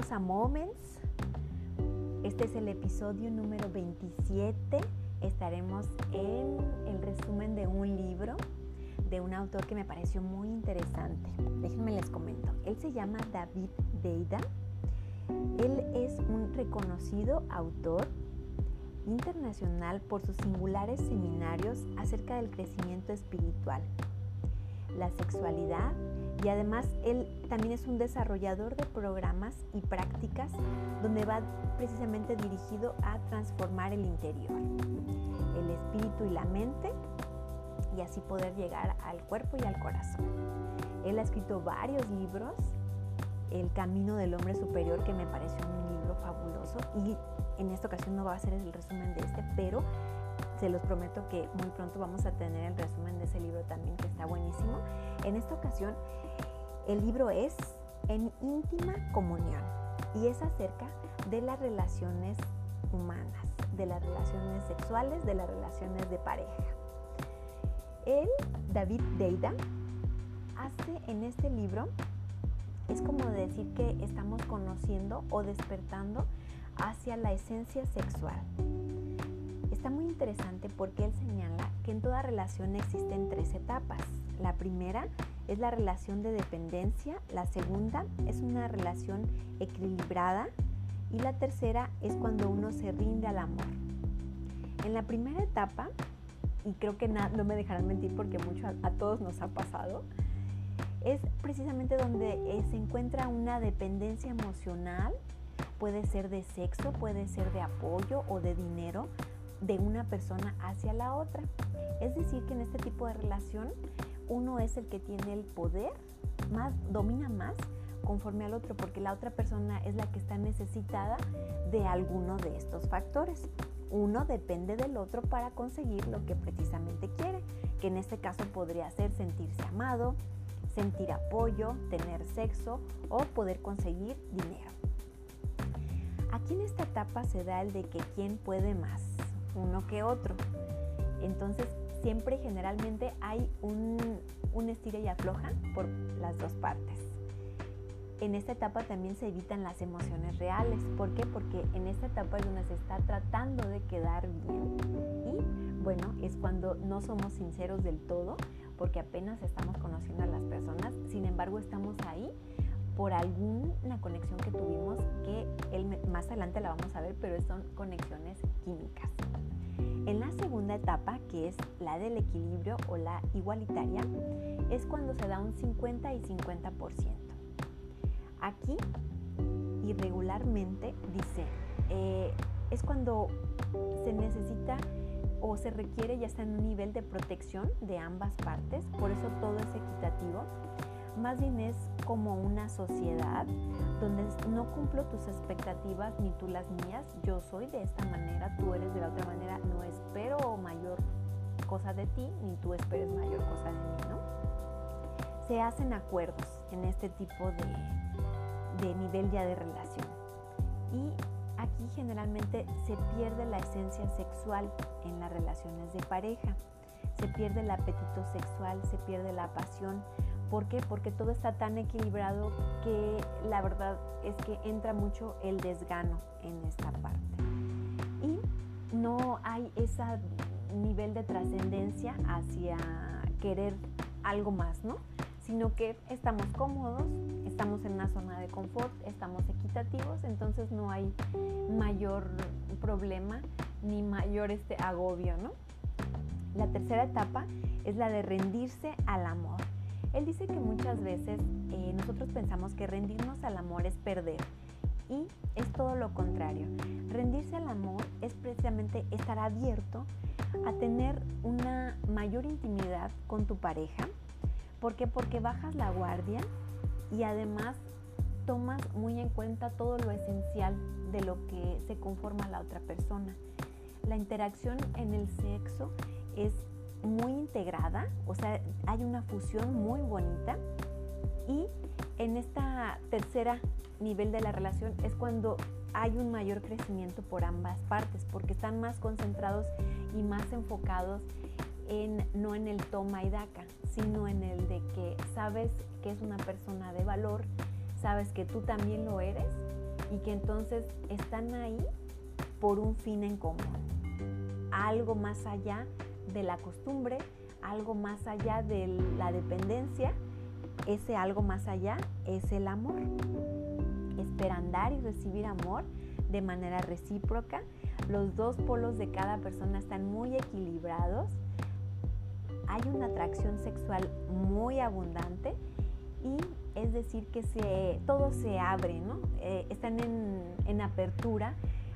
Bienvenidos a Moments. Este es el episodio número 27. Estaremos en el resumen de un libro de un autor que me pareció muy interesante. Déjenme les comento. Él se llama David Deida. Él es un reconocido autor internacional por sus singulares seminarios acerca del crecimiento espiritual, la sexualidad y además él también es un desarrollador de programas y prácticas donde va precisamente dirigido a transformar el interior, el espíritu y la mente y así poder llegar al cuerpo y al corazón. Él ha escrito varios libros, El Camino del Hombre Superior, que me pareció un libro fabuloso y en esta ocasión no va a ser el resumen de este, pero se los prometo que muy pronto vamos a tener el resumen de ese libro también, que está buenísimo. En esta ocasión, el libro es En íntima comunión y es acerca de las relaciones humanas, de las relaciones sexuales, de las relaciones de pareja. Él, David Deida, hace en este libro, es como decir que estamos conociendo o despertando hacia la esencia sexual Está muy interesante porque él señala que en toda relación existen tres etapas. La primera es la relación de dependencia, la segunda es una relación equilibrada y la tercera es cuando uno se rinde al amor. En la primera etapa, y creo que no me dejarán mentir porque mucho a, todos nos ha pasado, es precisamente donde eh, se encuentra una dependencia emocional, puede ser de sexo, puede ser de apoyo o de dinero, de una persona hacia la otra. Es decir, que en este tipo de relación uno es el que tiene el poder, más domina más conforme al otro, porque la otra persona es la que está necesitada de alguno de estos factores. Uno depende del otro para conseguir lo que precisamente quiere, que en este caso podría ser sentirse amado, sentir apoyo, tener sexo o poder conseguir dinero. Aquí en esta etapa se da el de que quién puede más, uno que otro. Entonces, siempre generalmente hay un, un estira y afloja por las dos partes. En esta etapa también se evitan las emociones reales. ¿Por qué? Porque en esta etapa es donde se está tratando de quedar bien. Y bueno, es cuando no somos sinceros del todo, porque apenas estamos conociendo a las personas. Sin embargo, estamos ahí por alguna conexión que tuvimos que él, más adelante la vamos a ver, pero son conexiones químicas. En la segunda etapa, que es la del equilibrio o la igualitaria, es cuando se da un 50 y 50%. Aquí, irregularmente, dice, eh, es cuando se necesita o se requiere ya está en un nivel de protección de ambas partes, por eso todo es equitativo más bien es como una sociedad donde no cumplo tus expectativas ni tú las mías, yo soy de esta manera, tú eres de la otra manera, no espero mayor cosa de ti ni tú esperes mayor cosa de mí, ¿no? Se hacen acuerdos en este tipo de, de nivel ya de relación. Y aquí generalmente se pierde la esencia sexual en las relaciones de pareja, se pierde el apetito sexual, se pierde la pasión, ¿Por qué? Porque todo está tan equilibrado que la verdad es que entra mucho el desgano en esta parte. Y no hay ese nivel de trascendencia hacia querer algo más, ¿no? Sino que estamos cómodos, estamos en una zona de confort, estamos equitativos, entonces no hay mayor problema ni mayor este agobio, ¿no? La tercera etapa es la de rendirse al amor. Él dice que muchas veces eh, nosotros pensamos que rendirnos al amor es perder y es todo lo contrario. Rendirse al amor es precisamente estar abierto a tener una mayor intimidad con tu pareja. ¿Por qué? Porque bajas la guardia y además tomas muy en cuenta todo lo esencial de lo que se conforma la otra persona. La interacción en el sexo es muy integrada, o sea, hay una fusión muy bonita. Y en esta tercera nivel de la relación es cuando hay un mayor crecimiento por ambas partes, porque están más concentrados y más enfocados en no en el toma y daca, sino en el de que sabes que es una persona de valor, sabes que tú también lo eres y que entonces están ahí por un fin en común, algo más allá de la costumbre, algo más allá de la dependencia, ese algo más allá es el amor. Esperan dar y recibir amor de manera recíproca. Los dos polos de cada persona están muy equilibrados. Hay una atracción sexual muy abundante y es decir que se, todo se abre, ¿no? Eh, están en, apertura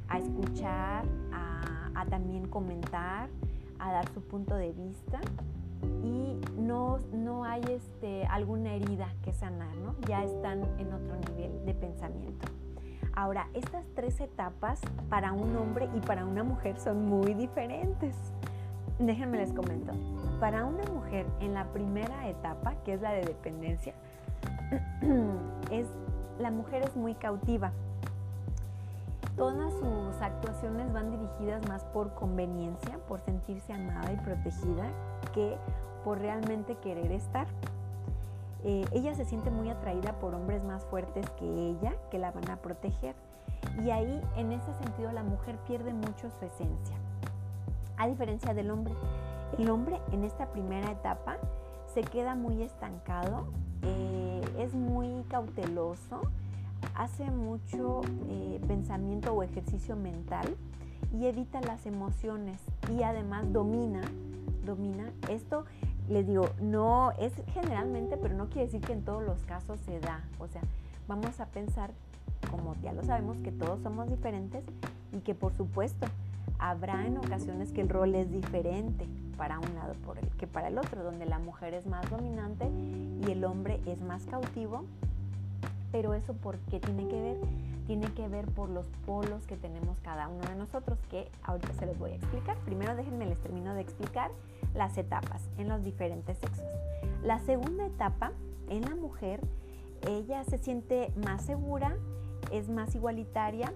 a escuchar, a también comentar, a dar su punto de vista y no, no hay este, alguna herida que sanar, ¿no? Ya están en otro nivel de pensamiento. Ahora, estas tres etapas para un hombre y para una mujer son muy diferentes. Déjenme les comento. Para una mujer en la primera etapa, que es la de dependencia, es, la mujer es muy cautiva. Todas sus actuaciones van dirigidas más por conveniencia, por sentirse amada y protegida, que por realmente querer estar. Eh, ella se siente muy atraída por hombres más fuertes que ella, que la van a proteger. Y ahí, en ese sentido, la mujer pierde mucho su esencia. A diferencia del hombre, el hombre en esta primera etapa se queda muy estancado, eh, es muy cauteloso, hace mucho eh, pensamiento o ejercicio mental y evita las emociones y además domina, domina. Esto les digo, no es generalmente, pero no quiere decir que en todos los casos se da. O sea, vamos a pensar, como ya lo sabemos, que todos somos diferentes y que por supuesto habrá en ocasiones que el rol es diferente para un lado por el, que para el otro, donde la mujer es más dominante y el hombre es más cautivo pero eso por qué tiene que ver? Tiene que ver por los polos que tenemos cada uno de nosotros, que ahorita se los voy a explicar. Primero déjenme les termino de explicar las etapas en los diferentes sexos. La segunda etapa en la mujer, ella se siente más segura, es más igualitaria,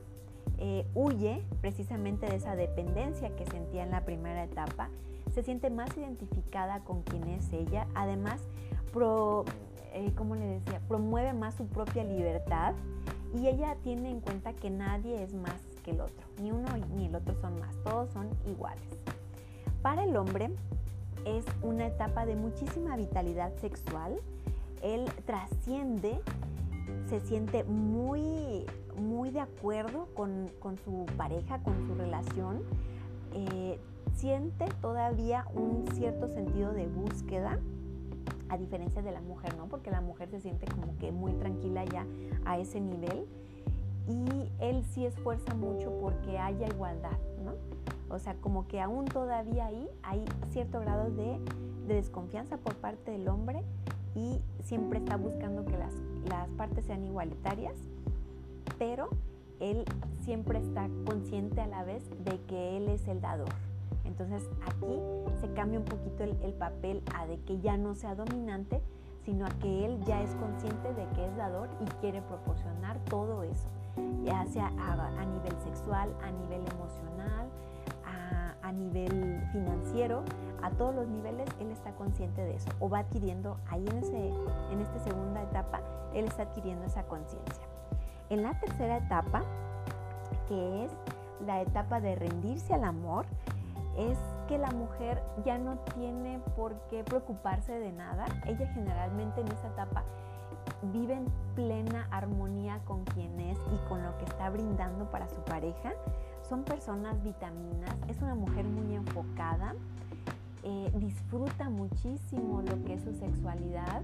eh, huye precisamente de esa dependencia que sentía en la primera etapa, se siente más identificada con quién es ella, además pro, eh, como le decía, promueve más su propia libertad y ella tiene en cuenta que nadie es más que el otro, ni uno ni el otro son más, todos son iguales. Para el hombre es una etapa de muchísima vitalidad sexual, él trasciende, se siente muy, muy de acuerdo con, su pareja, con su relación, eh, siente todavía un cierto sentido de búsqueda, a diferencia de la mujer, ¿no? Porque la mujer se siente como que muy tranquila ya a ese nivel y él sí esfuerza mucho porque haya igualdad, ¿no? O sea, como que aún todavía ahí hay cierto grado de, desconfianza por parte del hombre y siempre está buscando que las, las partes sean igualitarias, pero él siempre está consciente a la vez de que él es el dador, entonces aquí se cambia un poquito el, papel a de que ya no sea dominante, sino a que él ya es consciente de que es dador y quiere proporcionar todo eso, ya sea a, nivel sexual, a nivel emocional, a, nivel financiero, a todos los niveles él está consciente de eso o va adquiriendo ahí en, ese, en esta segunda etapa, él está adquiriendo esa conciencia. En la tercera etapa, que es la etapa de rendirse al amor, es que la mujer ya no tiene por qué preocuparse de nada. Ella generalmente en esa etapa vive en plena armonía con quien es y con lo que está brindando para su pareja. Son personas vitaminas, es una mujer muy enfocada, eh, disfruta muchísimo lo que es su sexualidad,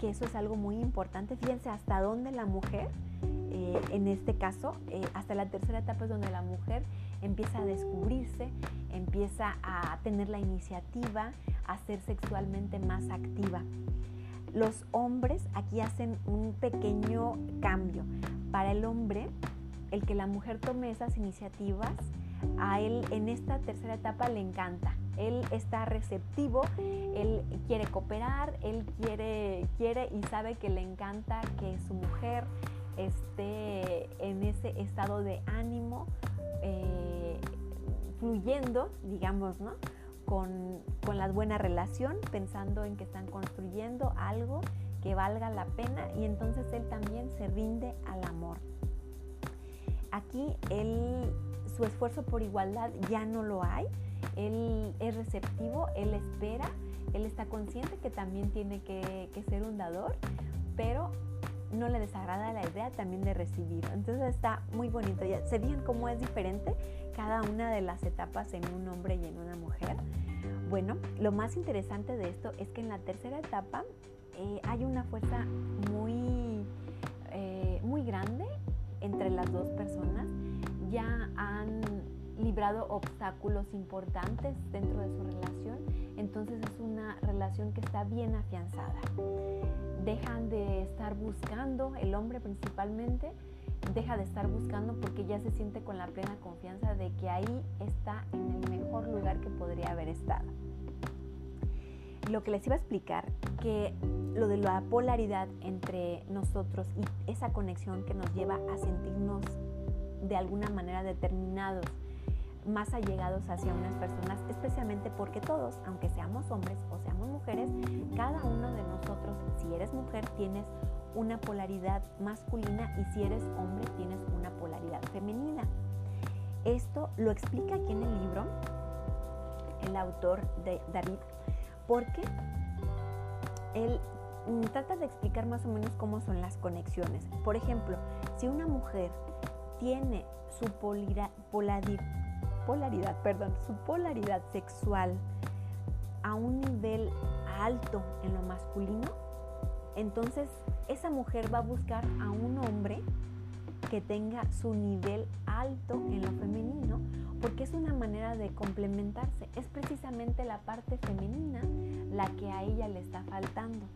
que eso es algo muy importante. Fíjense hasta dónde la mujer, eh, en este caso, eh, hasta la tercera etapa es donde la mujer empieza a descubrirse, empieza a tener la iniciativa, a ser sexualmente más activa. Los hombres aquí hacen un pequeño cambio. Para el hombre, el que la mujer tome esas iniciativas, a él en esta tercera etapa le encanta. Él está receptivo, él quiere cooperar, él quiere, quiere y sabe que le encanta que su mujer esté en ese estado de ánimo eh, fluyendo, digamos, ¿no? Con, con la buena relación, pensando en que están construyendo algo que valga la pena y entonces él también se rinde al amor. aquí él, su esfuerzo por igualdad ya no lo hay, él es receptivo, él espera, él está consciente que también tiene que, que ser un dador, pero no le desagrada la idea también de recibir. Entonces está muy bonito. Ya, ¿Se fijan cómo es diferente cada una de las etapas en un hombre y en una mujer? Bueno, lo más interesante de esto es que en la tercera etapa eh, hay una fuerza muy, eh, muy grande entre las dos personas. Ya han librado obstáculos importantes dentro de su relación, entonces es una relación que está bien afianzada. Dejan de estar buscando, el hombre principalmente, deja de estar buscando porque ya se siente con la plena confianza de que ahí está en el mejor lugar que podría haber estado. Lo que les iba a explicar, que lo de la polaridad entre nosotros y esa conexión que nos lleva a sentirnos de alguna manera determinados más allegados hacia unas personas, especialmente porque todos, aunque seamos hombres o seamos mujeres, cada uno de nosotros, si eres mujer, tienes una polaridad masculina y si eres hombre, tienes una polaridad femenina. Esto lo explica aquí en el libro el autor de David, porque él mm, trata de explicar más o menos cómo son las conexiones. Por ejemplo, si una mujer tiene su polaridad, polaridad, perdón, su polaridad sexual a un nivel alto en lo masculino, entonces esa mujer va a buscar a un hombre que tenga su nivel alto en lo femenino, porque es una manera de complementarse. Es precisamente la parte femenina la que a ella le está faltando.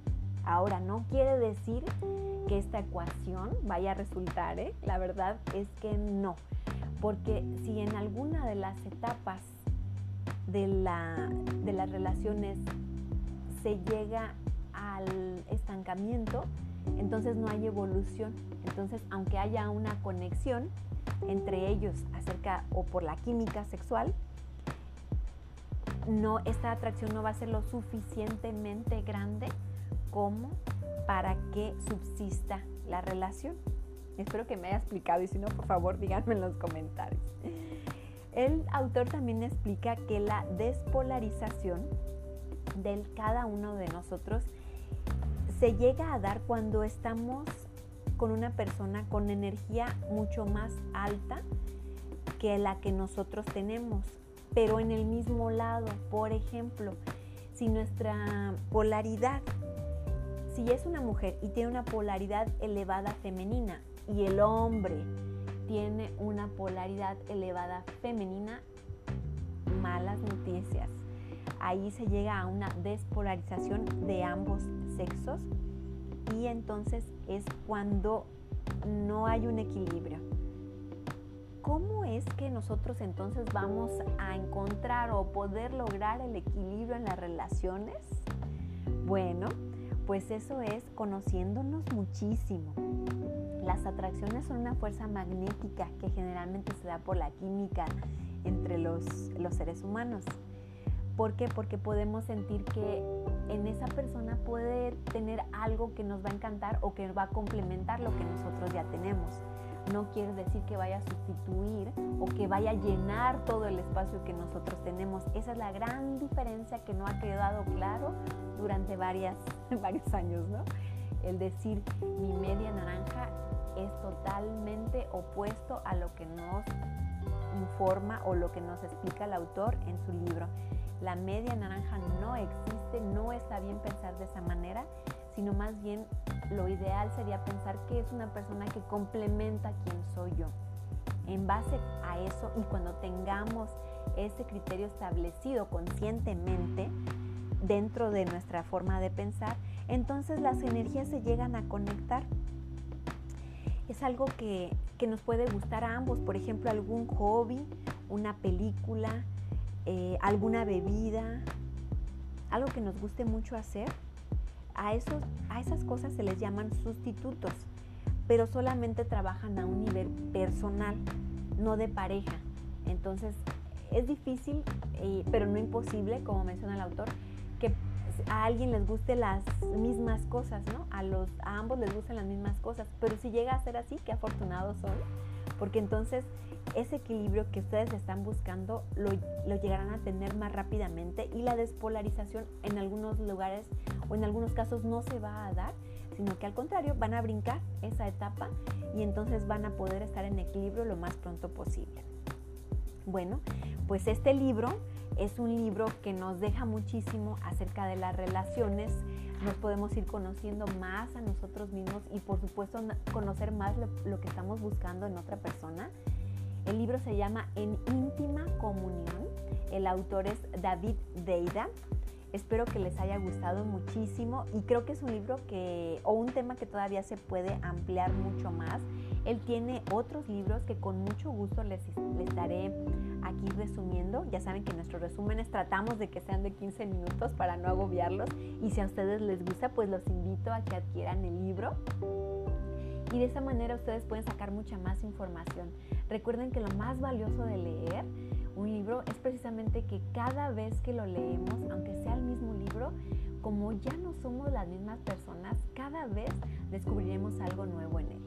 Ahora, no quiere decir que esta ecuación vaya a resultar, ¿eh? la verdad es que no. Porque si en alguna de las etapas de, la, de las relaciones se llega al estancamiento, entonces no hay evolución. Entonces, aunque haya una conexión entre ellos acerca o por la química sexual, no, esta atracción no va a ser lo suficientemente grande como para que subsista la relación. Espero que me haya explicado y si no, por favor, díganme en los comentarios. El autor también explica que la despolarización de cada uno de nosotros se llega a dar cuando estamos con una persona con energía mucho más alta que la que nosotros tenemos, pero en el mismo lado. Por ejemplo, si nuestra polaridad, si es una mujer y tiene una polaridad elevada femenina, y el hombre tiene una polaridad elevada femenina, malas noticias. Ahí se llega a una despolarización de ambos sexos y entonces es cuando no hay un equilibrio. ¿Cómo es que nosotros entonces vamos a encontrar o poder lograr el equilibrio en las relaciones? Bueno, pues eso es conociéndonos muchísimo. Las atracciones son una fuerza magnética que generalmente se da por la química entre los, los seres humanos. ¿Por qué? Porque podemos sentir que en esa persona puede tener algo que nos va a encantar o que va a complementar lo que nosotros ya tenemos. No quiere decir que vaya a sustituir o que vaya a llenar todo el espacio que nosotros tenemos. Esa es la gran diferencia que no ha quedado claro durante varias, varios años, ¿no? El decir mi media naranja es totalmente opuesto a lo que nos informa o lo que nos explica el autor en su libro. La media naranja no existe, no está bien pensar de esa manera, sino más bien lo ideal sería pensar que es una persona que complementa quién soy yo. En base a eso y cuando tengamos ese criterio establecido conscientemente dentro de nuestra forma de pensar, entonces las energías se llegan a conectar es algo que, nos puede gustar a ambos, por ejemplo, algún hobby, una película, eh, alguna bebida, algo que nos guste mucho hacer. A, esos, a esas cosas se les llaman sustitutos, pero solamente trabajan a un nivel personal, no de pareja. Entonces, es difícil, pero no imposible, como menciona el autor, que a alguien les guste las mismas cosas, ¿no? A, los, a ambos les gustan las mismas cosas, pero si llega a ser así, qué afortunados son, porque entonces ese equilibrio que ustedes están buscando lo, lo, llegarán a tener más rápidamente y la despolarización en algunos lugares o en algunos casos no se va a dar, sino que al contrario van a brincar esa etapa y entonces van a poder estar en equilibrio lo más pronto posible. Bueno, pues este libro es un libro que nos deja muchísimo acerca de las relaciones, nos podemos ir conociendo más a nosotros mismos y por supuesto conocer más lo, que estamos buscando en otra persona. El libro se llama En íntima comunión. El autor es David Deida. Espero que les haya gustado muchísimo y creo que es un libro que, o un tema que todavía se puede ampliar mucho más. Él tiene otros libros que con mucho gusto les, les daré aquí resumiendo. Ya saben que nuestros resúmenes tratamos de que sean de 15 minutos para no agobiarlos y si a ustedes les gusta, pues los invito a que adquieran el libro. Y de esa manera ustedes pueden sacar mucha más información. Recuerden que lo más valioso de leer un libro es precisamente que cada vez que lo leemos, aunque sea el mismo libro, como ya no somos las mismas personas, cada vez descubriremos algo nuevo en él.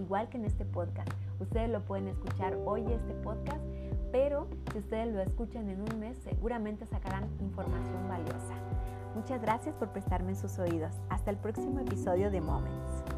Igual que en este podcast. Ustedes lo pueden escuchar hoy este podcast, pero si ustedes lo escuchan en un mes, seguramente sacarán información valiosa. Muchas gracias por prestarme sus oídos. Hasta el próximo episodio de Moments.